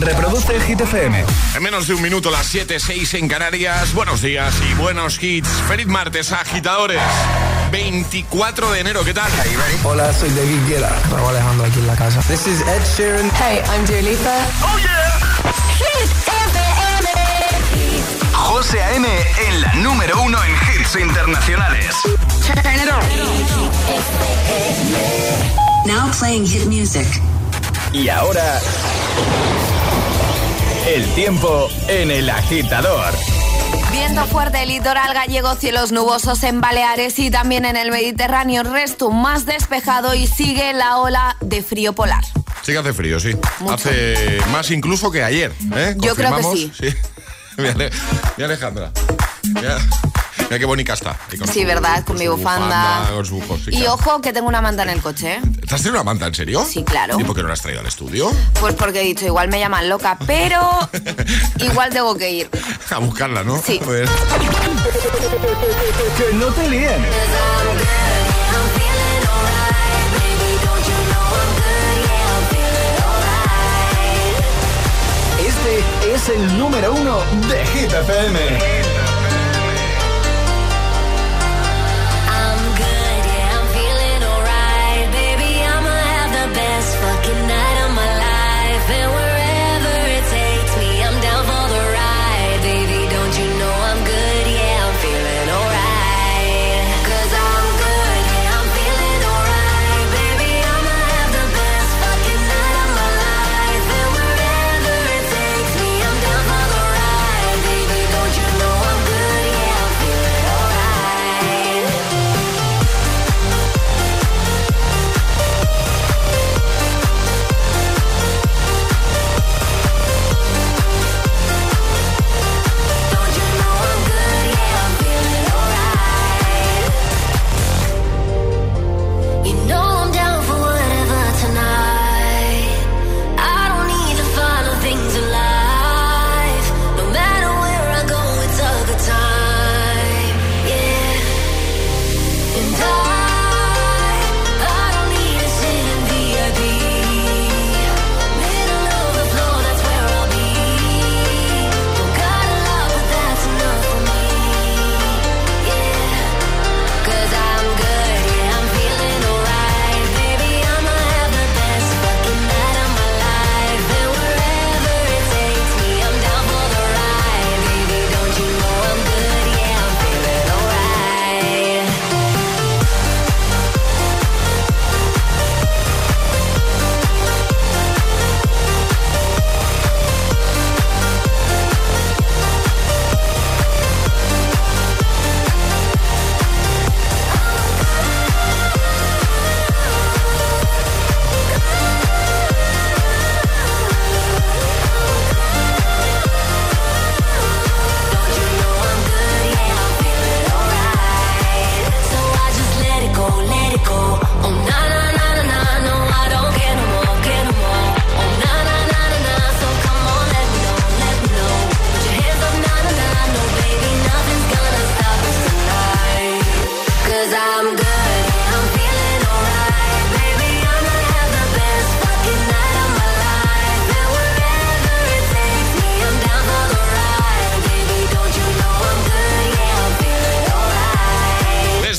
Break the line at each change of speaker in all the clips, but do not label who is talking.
Reproduce el Hit FM.
En menos de un minuto, las 7, 6 en Canarias. Buenos días y buenos hits. Feliz martes, agitadores. 24 de enero, ¿qué tal?
Hola, soy David Guetta. Raúl Alejandro aquí en la casa. This is Ed Sheeran.
Hey, I'm Dua Lipa.
¡Oh, yeah!
Hit FM.
José A.M. en la número uno en hits internacionales.
Turn it on.
Now playing hit music.
Y ahora... El tiempo en el agitador.
Viento fuerte, litoral gallego, cielos nubosos en Baleares y también en el Mediterráneo, resto más despejado y sigue la ola de frío polar.
Sí que hace frío, sí.
Mucho.
Hace más incluso que ayer. ¿eh?
Yo creo que sí.
Ale- mira, Alejandra. Mira, mira qué bonita está.
Sí,
su-
¿verdad? Con mi bufanda. Y
claro.
ojo que tengo una manta en el coche, ¿eh?
¿Te has traído una manta, en serio?
Sí, claro.
¿Y por qué no la has traído al estudio?
Pues porque he dicho, igual me llaman loca, pero igual tengo que ir.
A buscarla, ¿no?
Sí.
Que no te líen. Este es el número uno de Hit FM.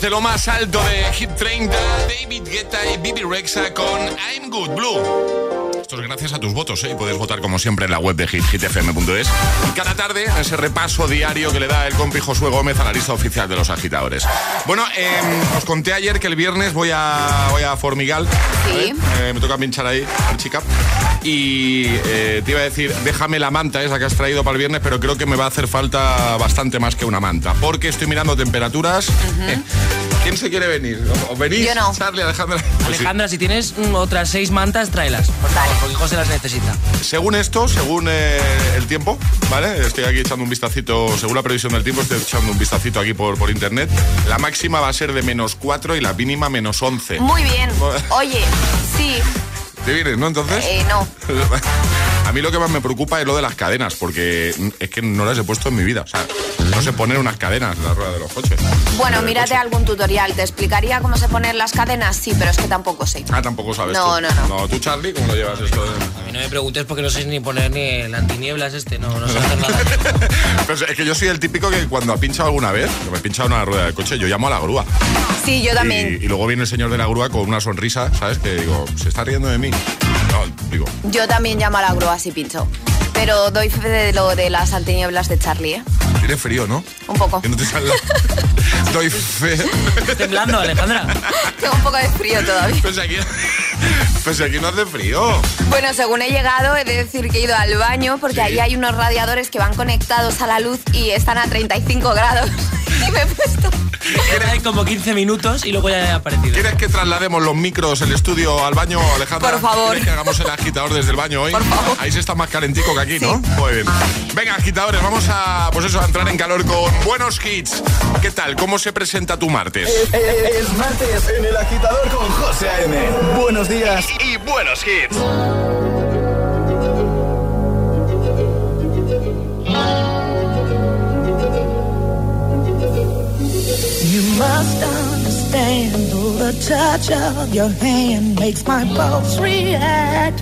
Desde lo más alto de Hit 30, David Guetta y Bibi Rexa con I'm Good Blue. Esto es gracias a tus votos, ¿eh? Y Puedes votar como siempre en la web de Hit, hitfm.es. Y cada tarde, ese repaso diario que le da el compi Josué Gómez a la lista oficial de los agitadores. Bueno, eh, os conté ayer que el viernes voy a, voy a Formigal.
Sí.
Eh, me toca pinchar ahí, chica. Y eh, te iba a decir, déjame la manta esa que has traído para el viernes, pero creo que me va a hacer falta bastante más que una manta. Porque estoy mirando temperaturas. ¿Quién se quiere venir? ¿O venís?
Yo no.
Charlie, Alejandra. Pues sí.
Alejandra, si tienes mm, otras seis mantas, tráelas. Por favor, porque José las necesita.
Según esto, según eh, el tiempo, ¿vale? Estoy aquí echando un vistacito, según la previsión del tiempo, estoy echando un vistacito aquí por, por internet. La máxima va a ser de menos 4 y la mínima menos 11.
Muy bien. Oye, sí,
¿Te vienes, no? Entonces.
eh, no.
A mí lo que más me preocupa es lo de las cadenas, porque es que no las he puesto en mi vida. O sea, no sé poner unas cadenas en la rueda de los coches.
Bueno, mírate
coche.
algún tutorial. ¿Te explicaría cómo se ponen las cadenas? Sí, pero es que tampoco sé.
Ah, tampoco sabes
No,
tú.
no, no.
No, tú, Charlie, ¿cómo lo llevas esto? de-
A mí no me preguntes porque no sé ni poner ni el antinieblas este, no, no sé hacer nada.
Pues es que yo soy el típico que cuando ha pinchado alguna vez, que me he pinchado una rueda del coche, yo llamo a la grúa.
Sí, yo también.
Y, y luego viene el señor de la grúa con una sonrisa, ¿sabes? Que digo, ¿se está riendo de mí?
Yo también llamo a la grúa si pincho. Pero doy fe de lo de las antinieblas de Charlie, ¿eh?
tiene frío, ¿no?
Un poco.
Que no te salga. Doy fe.
Estás temblando, Alejandra.
Tengo un poco de frío todavía.
Pues aquí, pues aquí no hace frío.
Bueno, según he llegado, he de decir que he ido al baño porque
Sí.
ahí hay unos radiadores que van conectados a la luz y están a 35 grados. y me he puesto.
Hay como 15 minutos y luego ya he aparecido.
¿Quieres que traslademos los micros, el estudio al baño, Alejandra?
Por favor.
¿Quieres que hagamos el agitador desde el baño hoy?
Por favor.
Ahí se está más calentico que aquí, ¿no? Muy bien. Venga, agitadores, vamos a, pues eso, a entrar en calor con buenos hits. ¿Qué tal? ¿Cómo se presenta tu martes?
Es martes en el agitador con José A.M. Buenos días.
Y buenos hits.
You must understand, the touch of your hand makes my pulse react.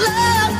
love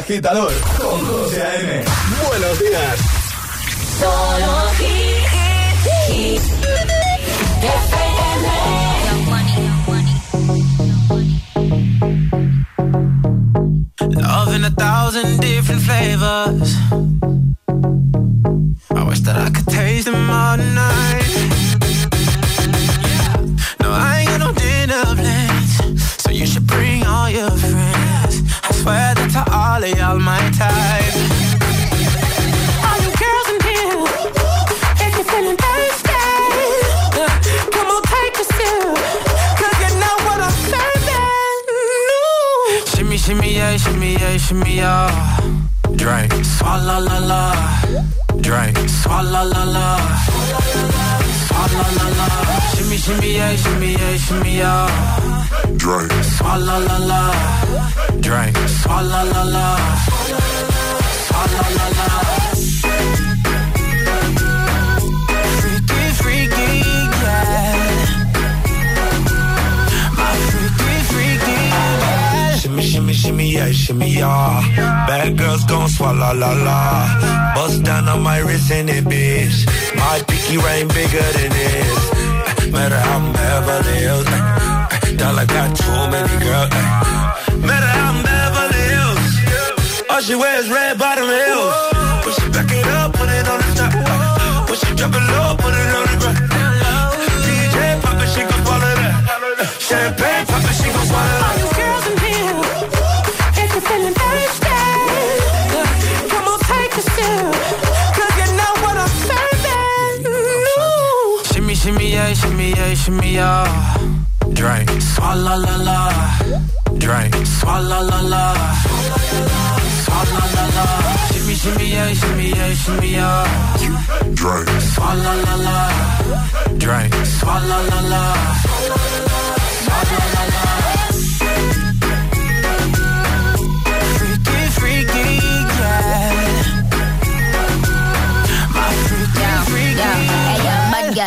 Agitador con José A.M. Buenos días.
Solo hit, hit, FM.
Love in a thousand different flavors. I wish that I could shimmy yeah. Drink. Swalla la la. Drink. Swalla la la. Swalla la la. Shimmy shimmy yeah, shimmy yeah, shimmy yeah. Drink. Swalla la la. Drink. Swalla la la. Swalla la la. Yeah, shimmy, yeah. Bad girls gon' swallow la la. Bust down on my wrist in it, bitch. My pinky ring bigger than this. Matter how I'm Beverly Hills. Dollar got too many girls. Matter how I'm Beverly Hills. All she wears red bottom heels. When she back it up, put it on the top. When she drop it low, put it on the ground. DJ pop it, she gon' swallow that. Champagne pop it, she gon' swallow that. Shimmy, yeah, shimmy, yeah. Drink. Swalla la la. Drink. Swalla la la. Swalla la la. Shimmy, shimmy, yeah, shimmy, yeah, shimmy, yeah. Drink. Swalla la la. Drink. Swalla la la. Swalla la la.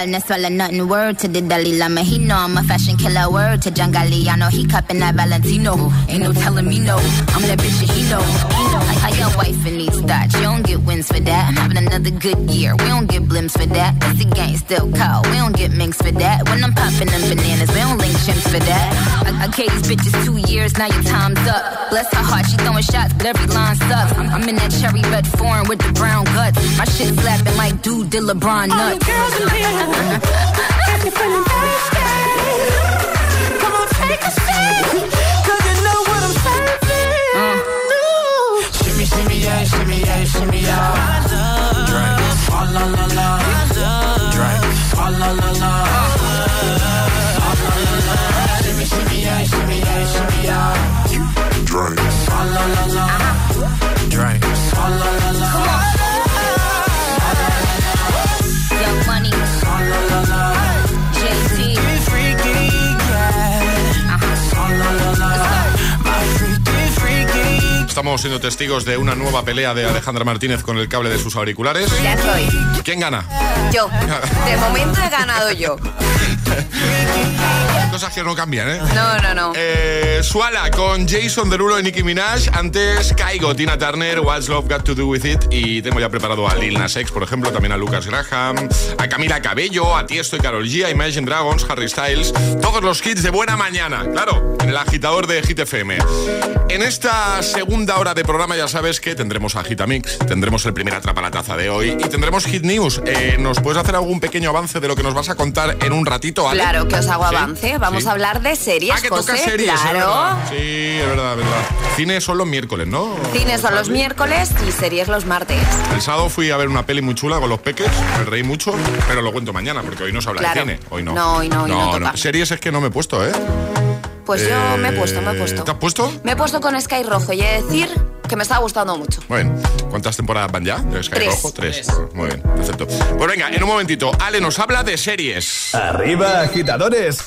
No swallow nothing. Word to the Dalai Lama. He know I'm a fashion killer. Word to John Galliano. He cupping that Valentino. Ain't no telling me no. I'm that bitch that he know. I, I your wife in these thoughts. You don't get wins for that. I'm having another good year. We don't get blimps for that. That's the gang still cold. We don't get minks for that. When I'm popping them bananas, we don't link chimps for that. I, I gave these bitches two years. Now your time's up. Bless her heart. She throwing shots, but every line sucks. I'm, I'm in that cherry red foreign with the brown guts. My shit slapping like dude did LeBron nuts.
All the girls in here, if you're feeling thirsty, come on, take a sip,
yeah, shimmy, yeah, shimmy, yeah. Drink. Swalla la la. Drink. La la. La la. Shimmy, shimmy, yeah, shimmy, yeah, shimmy, yeah. Drink. La la. Drink.
Estamos siendo testigos de una nueva pelea de Alejandra Martínez con el cable de sus auriculares.
Ya estoy.
¿Quién gana?
Yo. De momento he ganado yo.
Cosas que no cambian, ¿eh?
No, no, no.
Eh, Suala con Jason Derulo y Nicki Minaj. Antes Caigo, Tina Turner, What's Love Got to Do With It. Y tengo ya preparado a Lil Nas X, por ejemplo, también a Lucas Graham, a Camila Cabello, a Tiesto y Karol G, a Imagine Dragons, Harry Styles. Todos los hits de buena mañana, claro, en el agitador de Hit FM. En esta segunda hora de programa ya sabes que tendremos a Gitamix, tendremos el primer atrapa la taza de hoy y tendremos Hit News. Eh, ¿Nos puedes hacer algún pequeño avance de lo que nos vas a contar en un ratito, Ale?
Claro que os hago
¿Sí?
Vamos
Sí.
a hablar de series,
Ah, que
José.
toca series, es
claro.
verdad. Sí, es verdad, es verdad. Cine son los miércoles, ¿no?
Cines son los miércoles y series los martes.
El sábado fui a ver una peli muy chula con los peques, me reí mucho, pero lo cuento mañana porque hoy no se habla
Claro.
de cine. Hoy no.
No, hoy no, hoy no toca.
Series es que no me he puesto, ¿eh?
Pues yo
Eh,
me he puesto, me he puesto.
¿Te has puesto?
Me he puesto con Sky Rojo y he de decir que me está gustando mucho.
Bueno, ¿cuántas temporadas van ya? ¿De Sky
Tres.
Rojo? Tres. Muy bien, perfecto. Pues venga, en un momentito, Ale nos habla de series.
Arriba, agitadores.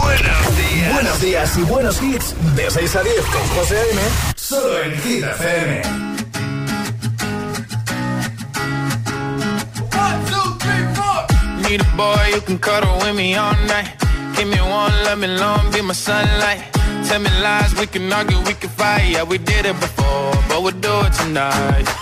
Buenos días. Buenos días y buenos hits. De 6 a 10 con José A.M. Solo en Hit FM.
Need a boy you can cuddle with me all night. Give me one, let me long, be my sunlight. Tell me lies, we can argue, we can fight. Yeah, we did it before, but we'll do it tonight.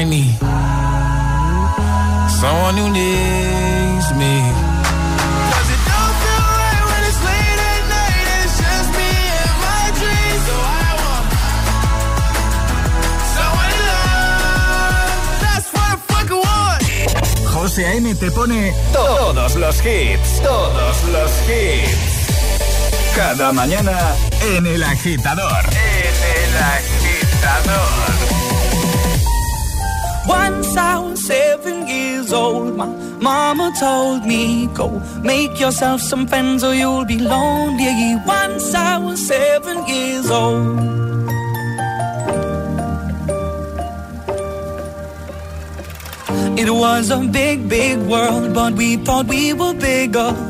I need someone who needs me. Cause it don't feel right when it's late at night and it's just me and my dreams. So I want someone to love. That's what I fucking want.
José A.M. te pone todos los hits, todos los hits. Cada mañana en El Agitador. En El Agitador.
Once I was seven years old, my mama told me, Go make yourself some friends or you'll be lonely. Once I was seven years old. It was a big, big world, but we thought we were bigger.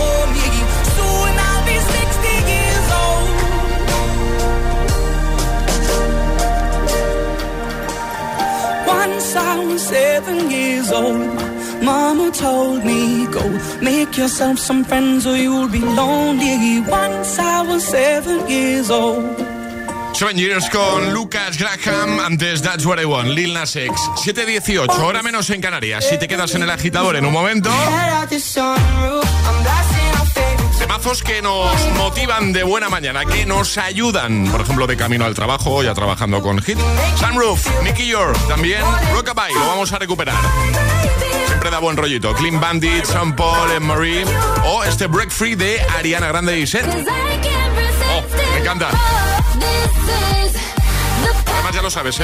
seven years old. Mama told me, go make yourself some friends or you'll be lonely. Once I was seven years old.
Seven Years con Lucas Graham, antes That's What I Want, Lil Nas X. 7.18, hora menos en Canarias. Si te quedas en el agitador en un momento... Temazos que nos motivan de buena mañana, que nos ayudan, por ejemplo, de camino al trabajo, ya trabajando con Hit. Sunroof, Nicky York, también Rockabye, lo vamos a recuperar. siempre da buen rollito. Clean Bandit, Sean Paul, and Marie o este Break Free de Ariana Grande y Set. Oh, me encanta. Además ya lo sabes, ¿eh?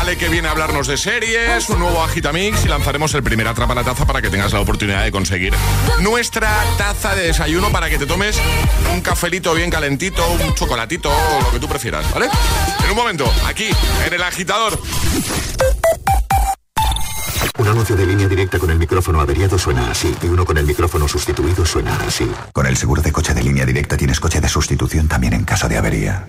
Ale que viene a hablarnos de series, un nuevo Agitamix y lanzaremos el primer Atrapa la Taza para que tengas la oportunidad de conseguir nuestra taza de desayuno para que te tomes un cafelito bien calentito, un chocolatito o lo que tú prefieras, ¿vale? En un momento, aquí, en el agitador.
Un anuncio de línea directa con el micrófono averiado suena así y uno con el micrófono sustituido suena así.
Con el seguro de coche de línea directa tienes coche de sustitución también en caso de avería.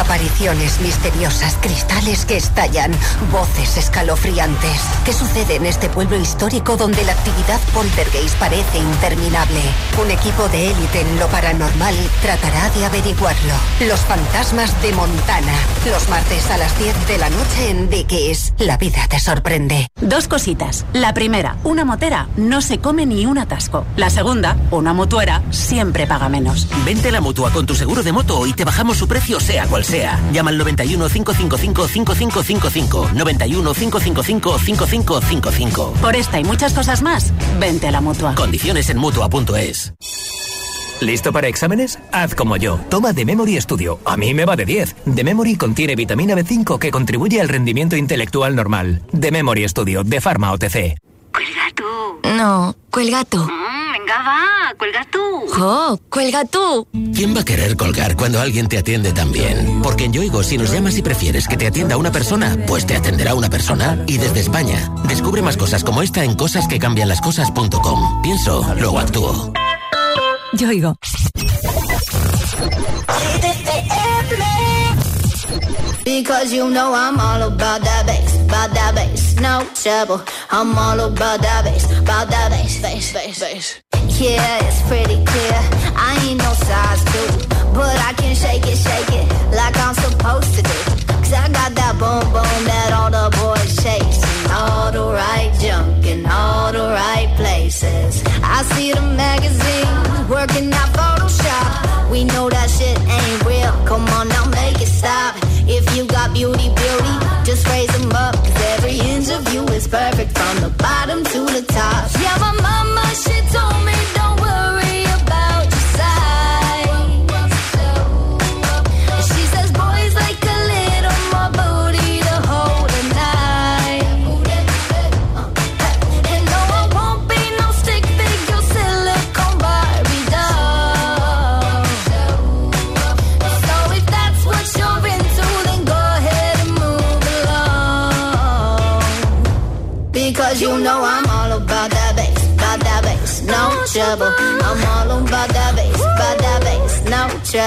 Apariciones misteriosas, cristales que estallan, voces escalofriantes. ¿Qué sucede en este pueblo histórico donde la actividad poltergeist parece interminable? Un equipo de élite en lo paranormal tratará de averiguarlo. Los fantasmas de Montana. Los martes a las 10 de la noche en Dickies. La vida te sorprende.
Dos cositas. La primera, una motera no se come ni un atasco. La segunda, una mutuera siempre paga menos.
Vente a la mutua con tu seguro de moto y te bajamos su precio sea cual sea. Llama al 91 555 5555. 91 555 5555.
Por esta y muchas cosas más, vente a la mutua.
Condiciones en mutua.es. ¿Listo para exámenes? Haz como yo. Toma The Memory Studio. A mí me va de 10. The Memory contiene vitamina B5 que contribuye al rendimiento intelectual normal. The Memory Studio de Pharma OTC.
Cuelga tú.
No, cuelga tú.
Mm, venga, va, cuelga tú.
¡Jo! ¡Cuelga tú!
¿Quién va a querer colgar cuando alguien te atiende tan bien? Porque en Yoigo, si nos llamas y prefieres que te atienda una persona, pues te atenderá una persona. Y desde España, descubre más cosas como esta en cosasquecambianlascosas.com. Pienso, luego actúo.
Yoigo.
Because you know I'm all about that bass, about that bass, no trouble. I'm all about that bass, about that bass, bass, bass, bass. Yeah, it's pretty clear. I ain't no size two, but I can shake it, shake it like I'm supposed to do. Cause I got that boom boom that all the boys chase. All the right junk in all the right places. I see the magazines working out Photoshop. We know that shit ain't real. Come on now, make it stop. If you got beauty, beauty, just raise them up. Cause every inch of you is perfect from the bottom to the top. Yeah, my mama, she told me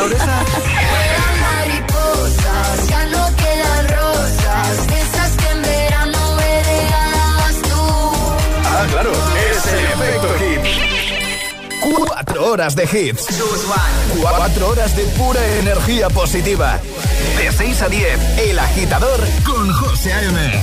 sonrisa de oreja a oreja?
mariposas, ya no quedan rosas, de esas que en verano me regalabas tú.
Ah, claro, es el efecto hit. Cuatro horas de hits. Cuatro horas de pura energía positiva. De 6 a 10, El Agitador con José A.M.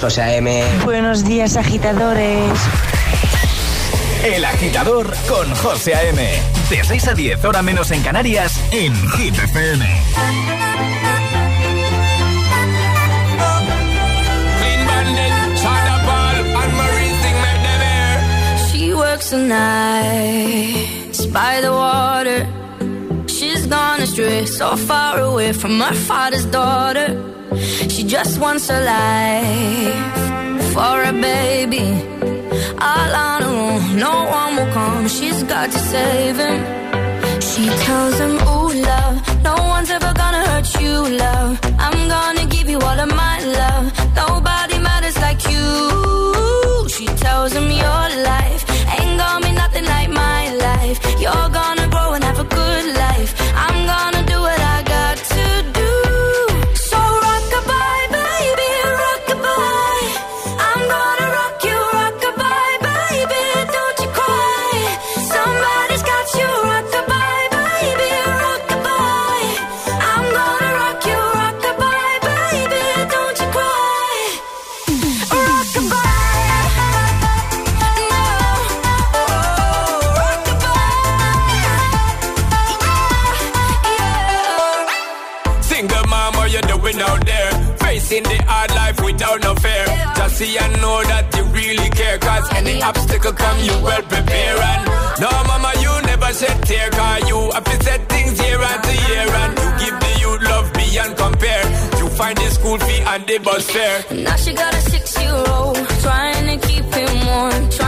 José A.M.
Buenos días, agitadores.
El agitador con José A.M. De 6 a 10, hora menos en Canarias, en Hit FM.
She works the nights by the water. She's gone astray, so far away from her father's daughter. She just wants a life for a baby. All on her no one will come. She's got to save him. She tells him, Oh love, no one's ever gonna hurt you, love. I'm gonna give you all of my love. and
the bus fare.
Now she got a six-year-old trying to keep him warm.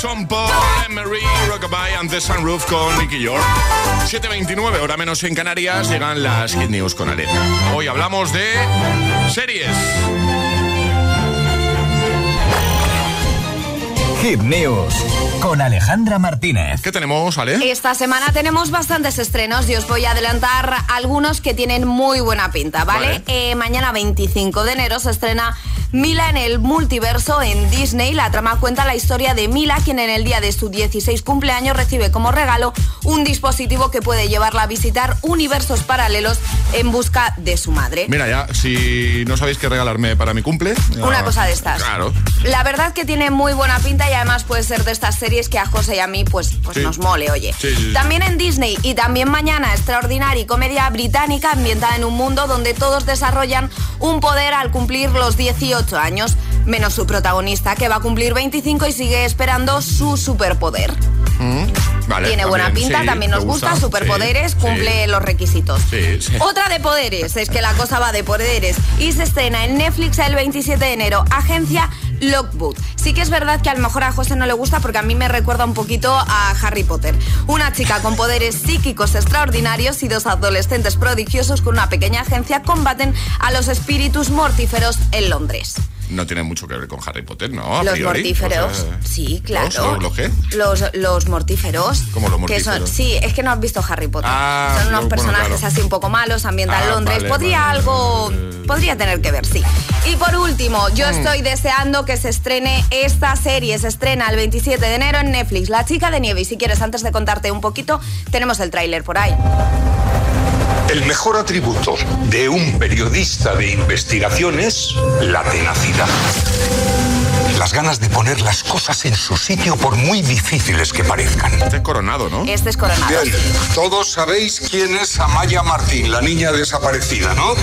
Son Paul, Emery, Rockabye and the Sunroof con Nicky York. 7.29, hora menos en Canarias, llegan las Hit News con Arena. Hoy hablamos de series.
Hit News con Alejandra Martínez.
¿Qué tenemos, Ale?
Esta semana tenemos bastantes estrenos y os voy a adelantar algunos que tienen muy buena pinta, ¿vale?
Vale.
Eh, mañana 25 de enero se estrena Mila en el multiverso en Disney. La trama cuenta la historia de Mila, quien en el día de su 16 cumpleaños recibe como regalo un dispositivo que puede llevarla a visitar universos paralelos en busca de su madre.
Mira ya, si no sabéis qué regalarme para mi cumple...
Una cosa de estas.
Claro.
La verdad que tiene muy buena pinta y además puede ser de estas series que a José y a mí pues, pues
Sí.
nos mole, oye.
Sí, sí, sí.
También en Disney y también mañana extraordinaria comedia británica ambientada en un mundo donde todos desarrollan un poder al cumplir los 18 años, menos su protagonista que va a cumplir 25 y sigue esperando su superpoder.
Mm, vale,
Tiene buena
también,
pinta,
sí,
también nos gusta, superpoderes,
sí,
cumple los requisitos.
Sí, sí.
Otra de poderes, es que la cosa va de poderes y se estrena en Netflix el 27 de enero, agencia Lockwood. Sí que es verdad que a lo mejor a José no le gusta porque a mí me recuerda un poquito a Harry Potter. Una chica con poderes psíquicos extraordinarios y dos adolescentes prodigiosos con una pequeña agencia combaten a los espíritus mortíferos en Londres.
No tiene mucho que ver con Harry Potter, ¿no? A
los
priori.
mortíferos,
O sea,
sí, claro.
¿Los, los qué?
Los, los mortíferos.
¿Cómo los
Que son,
mortíferos?
sí, es que no has visto Harry Potter.
Ah,
son unos
bueno,
personajes
claro.
así un poco malos, ambientan
Ah,
Londres.
vale,
podría
vale.
algo. Podría tener que ver, sí. Y por último, yo
Mm.
estoy deseando que se estrene esta serie. Se estrena el 27 de enero en Netflix, La Chica de Nieve. Y si quieres, antes de contarte un poquito, tenemos el tráiler por ahí.
El mejor atributo de un periodista de investigación es la tenacidad. Las ganas de poner las cosas en su sitio por muy difíciles que parezcan.
Este es coronado, ¿no?
Este es Coronado.
Bien, todos sabéis quién es Amaya Martín, la niña desaparecida, ¿no?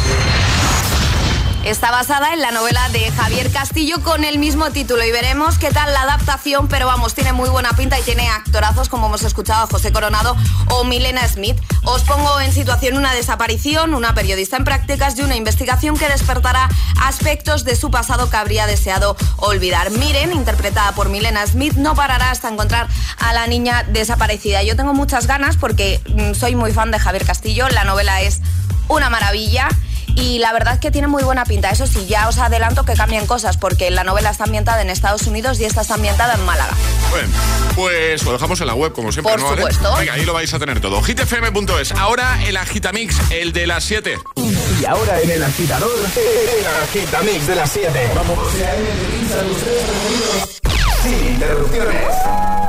Está basada en la novela de Javier Castillo con el mismo título y veremos qué tal la adaptación, pero vamos, tiene muy buena pinta y tiene actorazos como hemos escuchado a José Coronado o Milena Smith. Os pongo en situación una desaparición, una periodista en prácticas y una investigación que despertará aspectos de su pasado que habría deseado olvidar. Miren, interpretada por Milena Smith, no parará hasta encontrar a la niña desaparecida. Yo tengo muchas ganas porque mm, soy muy fan de Javier Castillo, la novela es una maravilla. Y la verdad que tiene muy buena pinta. Eso sí, ya os adelanto que cambian cosas, porque la novela está ambientada en Estados Unidos y esta está ambientada en Málaga.
Bueno, pues lo dejamos en la web, como siempre,
Por supuesto.
Venga, ahí lo vais a tener todo. hitfm.es. Ahora el Agitamix, el de las 7.
Y ahora en el agitador, el agitamix de las 7. Vamos. Sin interrupciones.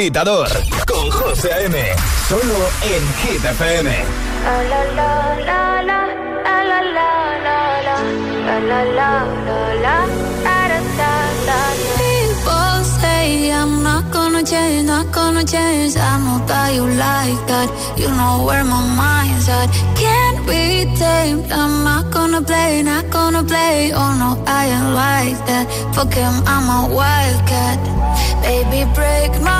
agitador con José A.M. Solo en Hit FM.
People say I'm not gonna change, not gonna change. I know that you like that. You know where my mind's at. Can't be tamed. I'm not gonna play, not gonna play. Oh no, I ain't like that. Fuck him, I'm a wildcat. Baby, break my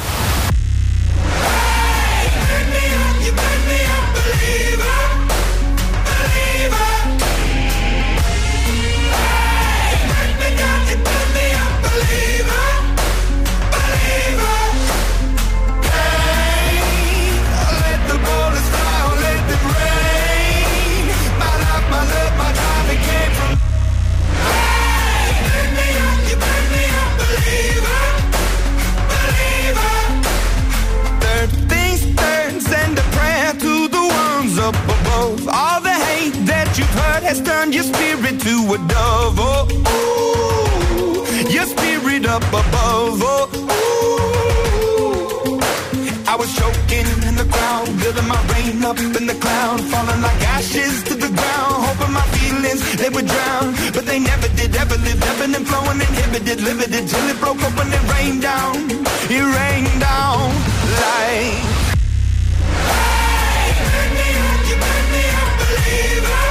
Has turned your spirit to a dove. Oh, ooh, your spirit up above. Oh, ooh. I was choking in the crowd, building my rain up in the cloud, falling like ashes to the ground. Hoping my feelings they would drown, but they never did. Ever lived, ebbing and flowing, inhibited, limited till it broke open and rained down. It rained down like. Last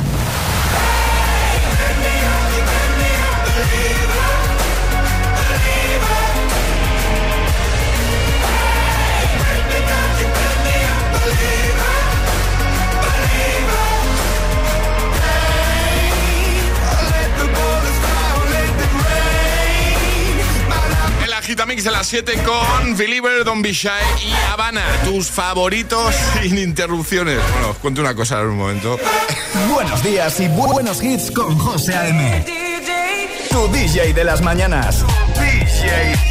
Agitamix de las 7 con Believer, Don Be Shy y Habana. Tus favoritos sin interrupciones. Bueno, os cuento una cosa en un momento.
Buenos días y bu- buenos hits con José A.M. Tu DJ de las mañanas. DJ.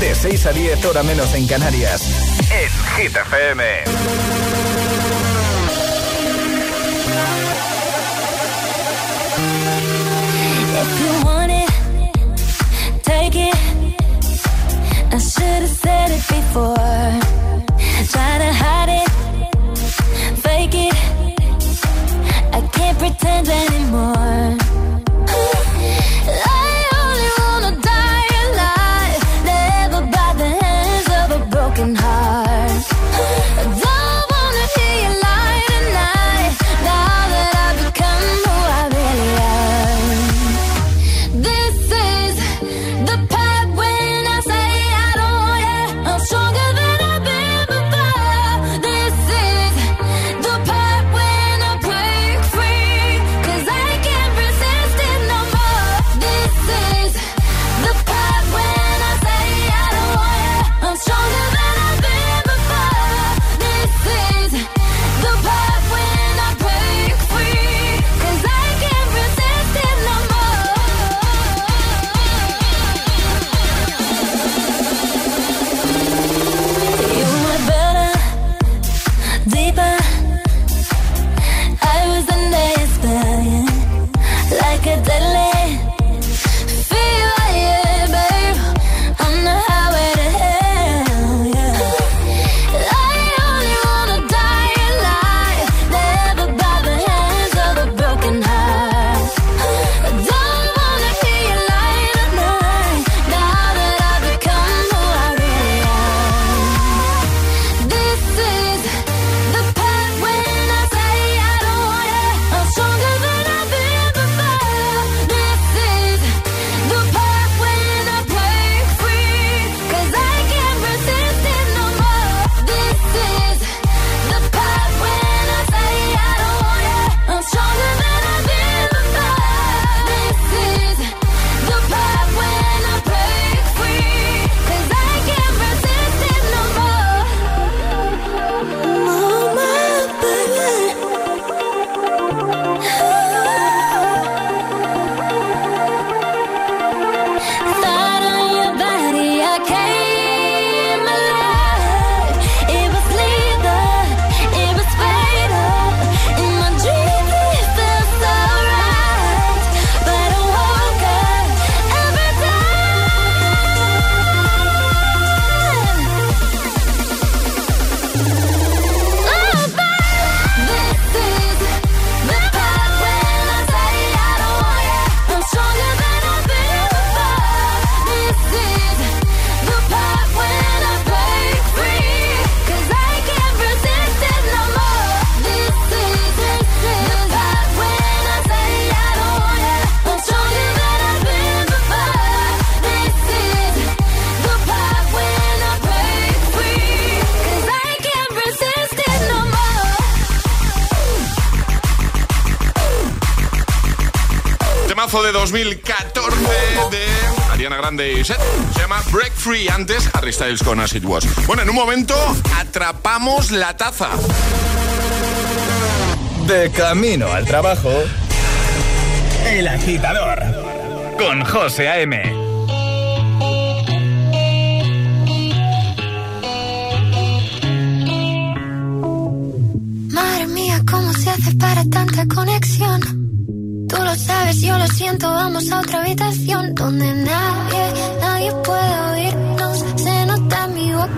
de 6 a 10 hora menos en Canarias, en Hit FM.
If you want it, take it. I should have said it before.
Try to hide it, fake it. I can't pretend anymore. Con As It Bueno, en un momento atrapamos la taza.
De camino al trabajo. El agitador. Con José A.M.
Madre mía, cómo se hace para tanta conexión. Tú lo sabes, yo lo siento, vamos a otra habitación donde nadie, nadie puede oír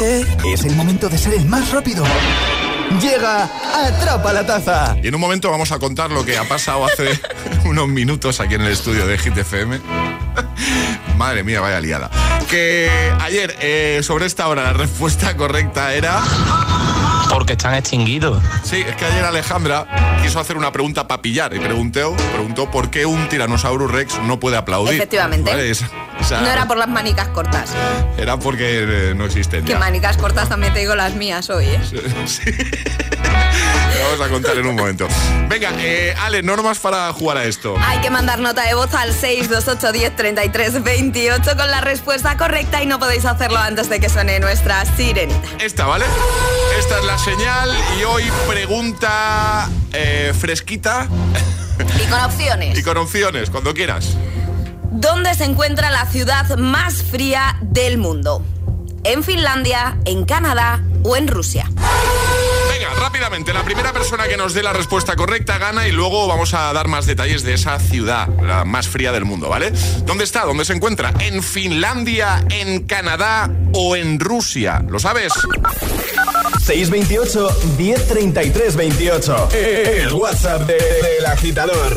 Es el momento de ser el más rápido. Llega Atrapa la Taza.
Y en un momento vamos a contar lo que ha pasado hace unos minutos aquí en el estudio de Hit FM. Madre mía, vaya liada. Que ayer, eh, sobre esta hora, la respuesta correcta era...
Porque están extinguidos.
Sí, es que ayer Alejandra quiso hacer una pregunta para pillar y preguntó, preguntó por qué un Tyrannosaurus Rex no puede aplaudir.
Efectivamente.
¿Vale? Es- o sea,
No era por las manicas cortas.
era porque eh, no existen
Que
ya.
manicas cortas también te digo las mías hoy, ¿eh?
Lo vamos a contar en un momento. Venga, eh, Ale, normas para jugar a esto.
Hay que mandar nota de voz al 628 10 33 28 con la respuesta correcta y no podéis hacerlo antes de que suene nuestra sirenita.
Esta, ¿vale? Esta es la señal y hoy pregunta eh, fresquita
Y con opciones.
y con opciones, cuando quieras.
¿Dónde se encuentra la ciudad más fría del mundo? ¿En Finlandia, en Canadá o en Rusia?
Venga, rápidamente, la primera persona que nos dé la respuesta correcta gana y luego vamos a dar más detalles de esa ciudad, la más fría del mundo, ¿vale? ¿Dónde está? ¿Dónde se encuentra? ¿En Finlandia, en Canadá o en Rusia? ¿Lo sabes?
628 1033 28. El WhatsApp de- del agitador.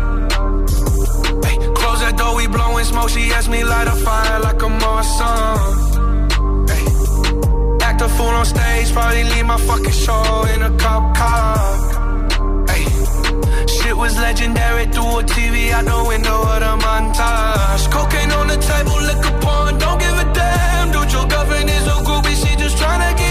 We blowing smoke. She asked me light a fire like a Marsan. Ay, Act a fool on stage, probably leave my fucking show in a cop car. Ay, Shit was legendary through a TV out the window of the montage. Cocaine on the table, liquor porn, don't give a damn. Dude, your girlfriend is a groupie, she just tryna get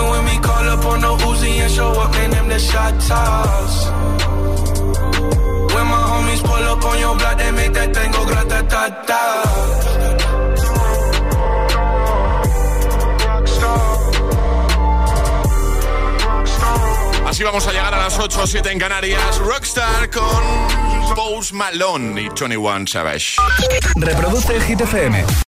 Fucking with me, call up on the Uzi and show up, man, them the shot toss. When my homies pull up on your block, they make that thing go grata-ta-ta.
Así vamos a llegar a las 8 o 7 en Canarias. Rockstar con Post Malone y 21 Savage.
Reproduce el Hit FM.